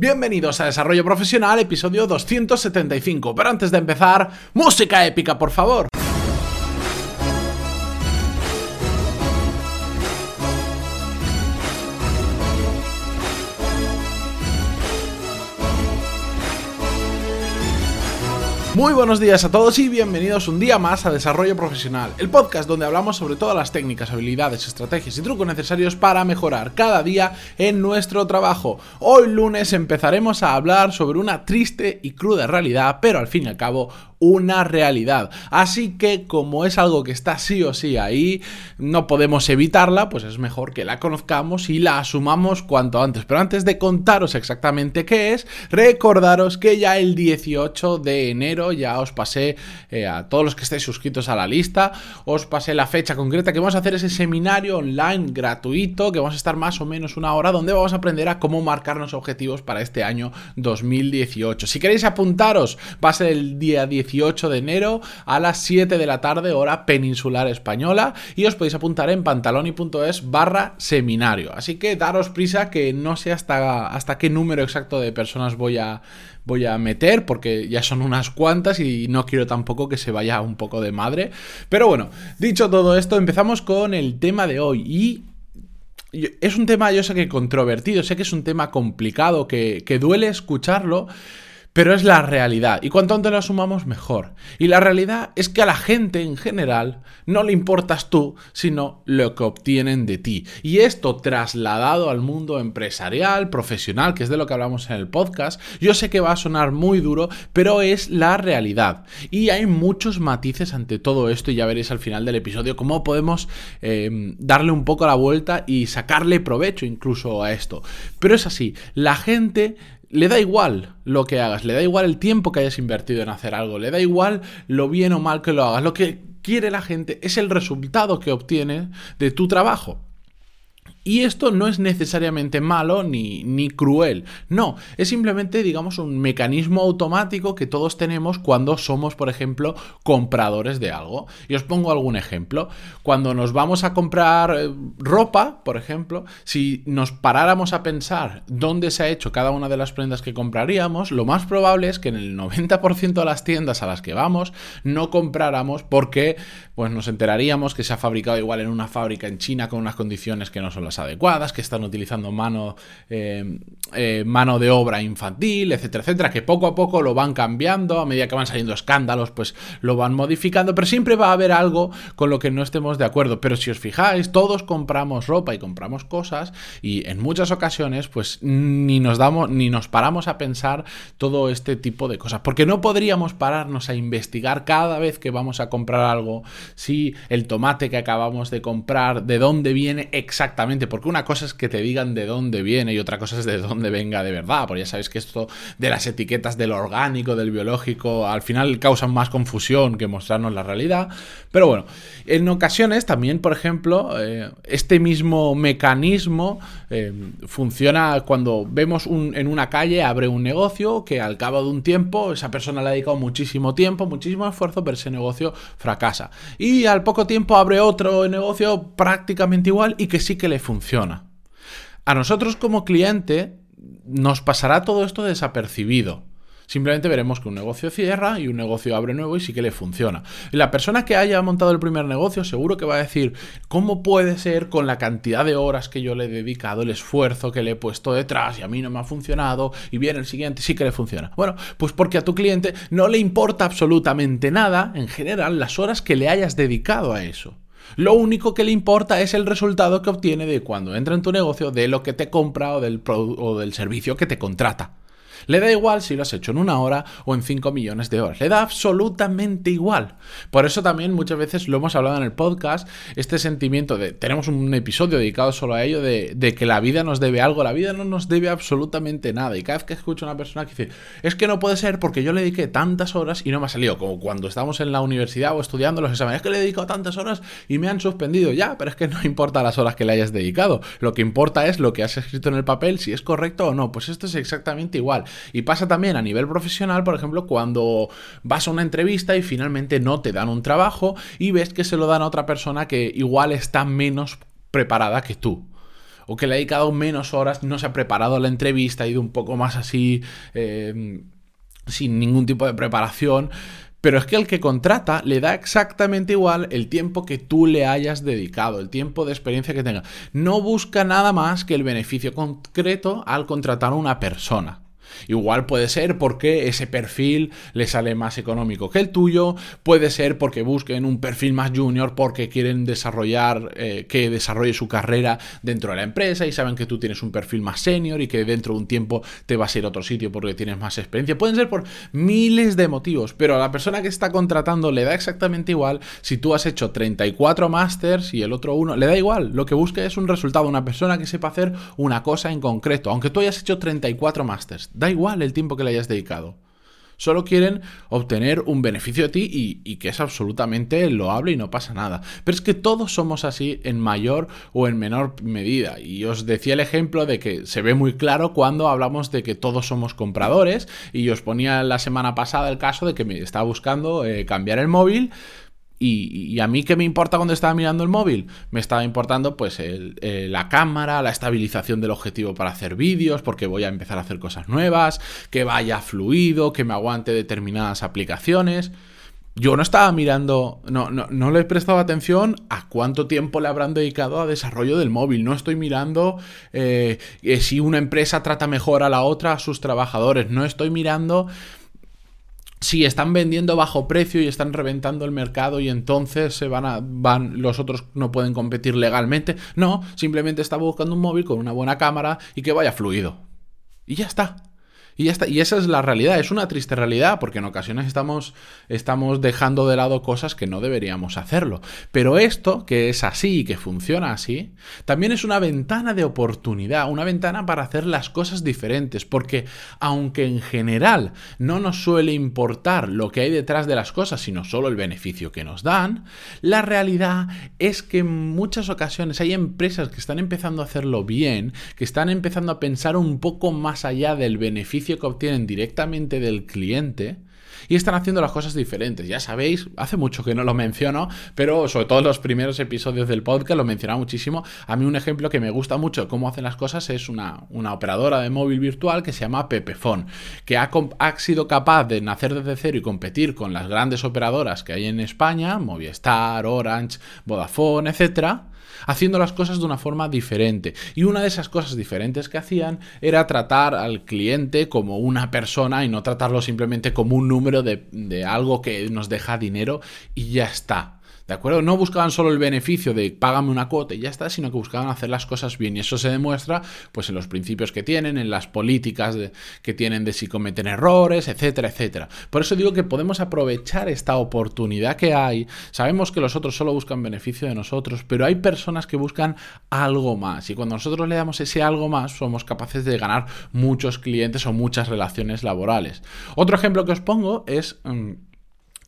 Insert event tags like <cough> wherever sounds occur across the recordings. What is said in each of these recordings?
Bienvenidos a Desarrollo Profesional, episodio 275. Pero antes de empezar, música épica, por favor. Muy buenos días a todos y bienvenidos un día más a Desarrollo Profesional, el podcast donde hablamos sobre todas las técnicas, habilidades, estrategias y trucos necesarios para mejorar cada día en nuestro trabajo. Hoy lunes empezaremos a hablar sobre una triste y cruda realidad, pero al fin y al cabo una realidad. Así que como es algo que está sí o sí ahí, no podemos evitarla, pues es mejor que la conozcamos y la asumamos cuanto antes. Pero antes de contaros exactamente qué es, recordaros que ya el 18 de enero ya os pasé eh, a todos los que estéis suscritos a la lista, os pasé la fecha concreta que vamos a hacer ese seminario online gratuito que vamos a estar más o menos una hora donde vamos a aprender a cómo marcarnos objetivos para este año 2018. Si queréis apuntaros, va a ser el día 18 18 de enero a las 7 de la tarde, hora peninsular española, y os podéis apuntar en pantaloni.es barra seminario. Así que daros prisa que no sé hasta, hasta qué número exacto de personas voy a, voy a meter, porque ya son unas cuantas y no quiero tampoco que se vaya un poco de madre. Pero bueno, dicho todo esto, empezamos con el tema de hoy y es un tema, yo sé que controvertido, sé que es un tema complicado, que, que duele escucharlo, pero es la realidad. Y cuanto antes lo asumamos, mejor. Y la realidad es que a la gente en general no le importas tú, sino lo que obtienen de ti. Y esto trasladado al mundo empresarial, profesional, que es de lo que hablamos en el podcast, yo sé que va a sonar muy duro, pero es la realidad. Y hay muchos matices ante todo esto y ya veréis al final del episodio cómo podemos eh, darle un poco la vuelta y sacarle provecho incluso a esto. Pero es así, la gente le da igual lo que hagas, le da igual el tiempo que hayas invertido en hacer algo, le da igual lo bien o mal que lo hagas. Lo que quiere la gente es el resultado que obtiene de tu trabajo. Y esto no es necesariamente malo ni, ni, cruel, no, es simplemente, digamos, un mecanismo automático que todos tenemos cuando somos, por ejemplo, compradores de algo. Y os pongo algún ejemplo. Cuando nos vamos a comprar eh, ropa, por ejemplo, si nos paráramos a pensar dónde se ha hecho cada una de las prendas que compraríamos, lo más probable es que en el 90% de las tiendas a las que vamos no compráramos porque pues nos enteraríamos que se ha fabricado igual en una fábrica en China con unas condiciones que no son las adecuadas, que están utilizando mano, eh, eh, mano de obra infantil, etcétera, etcétera, que poco a poco lo van cambiando, a medida que van saliendo escándalos, pues lo van modificando, pero siempre va a haber algo con lo que no estemos de acuerdo. Pero si os fijáis, todos compramos ropa y compramos cosas, y en muchas ocasiones, pues ni nos damos, ni nos paramos a pensar todo este tipo de cosas, porque no podríamos pararnos a investigar cada vez que vamos a comprar algo si el tomate que acabamos de comprar, de dónde viene exactamente, porque una cosa es que te digan de dónde viene y otra cosa es de dónde venga de verdad, porque ya sabéis que esto de las etiquetas del orgánico, del biológico, al final causan más confusión que mostrarnos la realidad, pero bueno, en ocasiones también, por ejemplo, eh, este mismo mecanismo eh, funciona cuando vemos en una calle, abre un negocio que al cabo de un tiempo esa persona le ha dedicado muchísimo tiempo, muchísimo esfuerzo, pero ese negocio fracasa y al poco tiempo abre otro negocio prácticamente igual y que sí que le funciona. A nosotros como cliente nos pasará todo esto desapercibido. Simplemente veremos que un negocio cierra y un negocio abre nuevo y sí que le funciona. Y la persona que haya montado el primer negocio seguro que va a decir, ¿cómo puede ser con la cantidad de horas que yo le he dedicado, el esfuerzo que le he puesto detrás y a mí no me ha funcionado y viene el siguiente y sí que le funciona? Bueno, pues porque a tu cliente no le importa absolutamente nada, en general, las horas que le hayas dedicado a eso. Lo único que le importa es el resultado que obtiene de cuando entra en tu negocio, de lo que te compra o del, o del servicio que te contrata. Le da igual si lo has hecho en una hora o en 5 millones de horas. Le da absolutamente igual. Por eso también muchas veces lo hemos hablado en el podcast, este sentimiento de, tenemos un episodio dedicado solo a ello, de, que la vida nos debe algo. La vida no nos debe absolutamente nada. Y cada vez que escucho a una persona que dice, es que no puede ser porque yo le dediqué tantas horas y no me ha salido, como cuando estamos en la universidad o estudiando los exámenes, es que le he dedicado tantas horas y me han suspendido. Ya, pero es que no <laughs> importa las horas que le hayas dedicado. Lo que importa es lo que has escrito en el papel, si es correcto o no. Pues esto es exactamente igual. Y pasa también a nivel profesional, por ejemplo, cuando vas a una entrevista y finalmente no te dan un trabajo y ves que se lo dan a otra persona que igual está menos preparada que tú o que le ha dedicado menos horas, no se ha preparado la entrevista, ha ido un poco más así, eh, sin ningún tipo de preparación. Pero es que el que contrata le da exactamente igual el tiempo que tú le hayas dedicado, el tiempo de experiencia que tenga. No busca nada más que el beneficio concreto al contratar a una persona. Igual puede ser porque ese perfil le sale más económico que el tuyo, puede ser porque busquen un perfil más junior porque quieren desarrollar, eh, que desarrolle su carrera dentro de la empresa y saben que tú tienes un perfil más senior y que dentro de un tiempo te vas a ir a otro sitio porque tienes más experiencia. Pueden ser por miles de motivos, pero a la persona que está contratando le da exactamente igual si tú has hecho 34 másters y el otro uno, le da igual, lo que busca es un resultado, una persona que sepa hacer una cosa en concreto, aunque tú hayas hecho 34 másters Da igual el tiempo que le hayas dedicado. Solo quieren obtener un beneficio de ti y, que es absolutamente loable y no pasa nada. Pero es que todos somos así en mayor o en menor medida. Y os decía el ejemplo de que se ve muy claro cuando hablamos de que todos somos compradores. Y os ponía la semana pasada el caso de que me estaba buscando eh, cambiar el móvil y, a mí qué me importa cuando estaba mirando el móvil? Me estaba importando pues la cámara, la estabilización del objetivo para hacer vídeos, porque voy a empezar a hacer cosas nuevas, que vaya fluido, que me aguante determinadas aplicaciones. Yo no estaba mirando, no, no, no, le he prestado atención a cuánto tiempo le habrán dedicado a desarrollo del móvil. No estoy mirando eh, si una empresa trata mejor a la otra a sus trabajadores. No estoy mirando si están vendiendo bajo precio y están reventando el mercado y entonces se van a van los otros no pueden competir legalmente. No, simplemente está buscando un móvil con una buena cámara y que vaya fluido. Y ya está. Y esa es la realidad. Es una triste realidad porque en ocasiones estamos, estamos dejando de lado cosas que no deberíamos hacerlo. Pero esto, que es así y que funciona así, también es una ventana de oportunidad, una ventana para hacer las cosas diferentes. Porque aunque en general no nos suele importar lo que hay detrás de las cosas, sino solo el beneficio que nos dan, la realidad es que en muchas ocasiones hay empresas que están empezando a hacerlo bien, que están empezando a pensar un poco más allá del beneficio que obtienen directamente del cliente y están haciendo las cosas diferentes. Ya sabéis, hace mucho que no lo menciono, pero sobre todo en los primeros episodios del podcast lo mencionaba muchísimo. A mí un ejemplo que me gusta mucho de cómo hacen las cosas es una, una operadora de móvil virtual que se llama Pepefon, que ha, ha sido capaz de nacer desde cero y competir con las grandes operadoras que hay en España, Movistar, Orange, Vodafone, etcétera haciendo las cosas de una forma diferente. Y una de esas cosas diferentes que hacían era tratar al cliente como una persona y no tratarlo simplemente como un número de, de algo que nos deja dinero y ya está. ¿De acuerdo? No buscaban solo el beneficio de págame una cuota y ya está, sino que buscaban hacer las cosas bien. Y eso se demuestra pues en los principios que tienen, en las políticas que tienen de si cometen errores, etcétera, etcétera. Por eso digo que podemos aprovechar esta oportunidad que hay. Sabemos que los otros solo buscan beneficio de nosotros, pero hay personas que buscan algo más. Y cuando nosotros le damos ese algo más, somos capaces de ganar muchos clientes o muchas relaciones laborales. Otro ejemplo que os pongo es... Mm,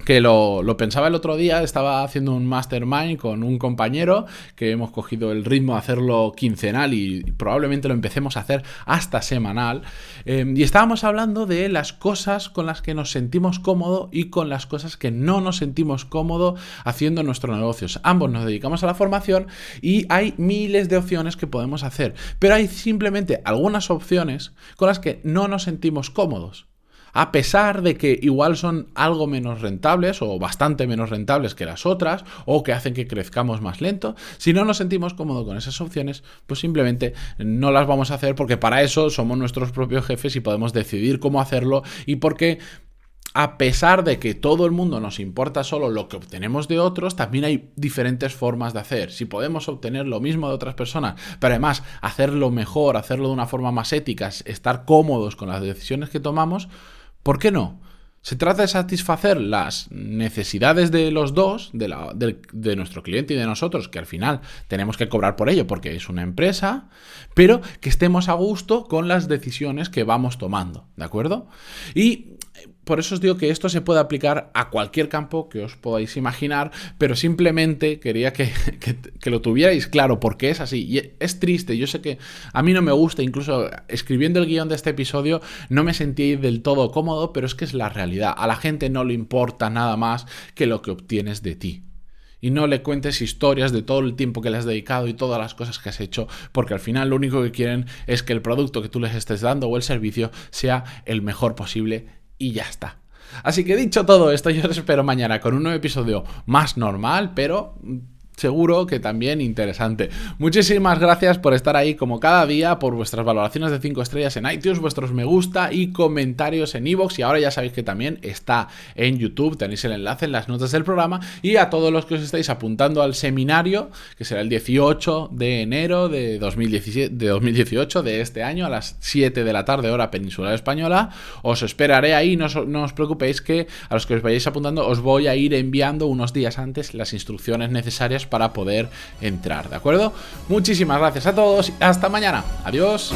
que lo, pensaba el otro día, estaba haciendo un mastermind con un compañero que hemos cogido el ritmo de hacerlo quincenal y probablemente lo empecemos a hacer hasta semanal. Em, y estábamos hablando de las cosas con las que nos sentimos cómodos y con las cosas que no nos sentimos cómodos haciendo nuestros negocios. Ambos nos dedicamos a la formación y hay miles de opciones que podemos hacer, pero hay simplemente algunas opciones con las que no nos sentimos cómodos a pesar de que igual son algo menos rentables o bastante menos rentables que las otras o que hacen que crezcamos más lento, si no nos sentimos cómodos con esas opciones, pues simplemente no las vamos a hacer porque para eso somos nuestros propios jefes y podemos decidir cómo hacerlo y porque a pesar de que todo el mundo nos importa solo lo que obtenemos de otros, también hay diferentes formas de hacer. Si podemos obtener lo mismo de otras personas, pero además hacerlo mejor, hacerlo de una forma más ética, estar cómodos con las decisiones que tomamos, ¿Por qué no? Se trata de satisfacer las necesidades de los dos, de, nuestro cliente y de nosotros, que al final tenemos que cobrar por ello porque es una empresa, pero que estemos a gusto con las decisiones que vamos tomando, ¿de acuerdo? Y por eso os digo que esto se puede aplicar a cualquier campo que os podáis imaginar, pero simplemente quería <laughs> que, lo tuvierais claro, porque es así. Y es triste, yo sé que a mí no me gusta, incluso escribiendo el guion de este episodio no me sentí del todo cómodo, pero es que es la realidad. A la gente no le importa nada más que lo que obtienes de ti. y no le cuentes historias de todo el tiempo que le has dedicado y todas las cosas que has hecho, porque al final lo único que quieren es que el producto que tú les estés dando o el servicio sea el mejor posible y ya está. Así que dicho todo esto, <laughs> yo os espero mañana con un nuevo episodio más normal, pero seguro que también interesante. Muchísimas gracias por estar ahí como cada día, por vuestras valoraciones de 5 estrellas en iTunes, vuestros me gusta y comentarios en iVoox. Y ahora ya sabéis que también está en YouTube, tenéis el enlace en las notas del programa. Y a todos los que os estáis apuntando al seminario, que será el 18 de enero de, 2017, de 2018 de este año a las 7 de la tarde hora peninsular española, os esperaré ahí, no no os preocupéis que a los que os vayáis apuntando os voy a ir enviando unos días antes las instrucciones necesarias para poder entrar, ¿de acuerdo? Muchísimas gracias a todos, hasta mañana, adiós.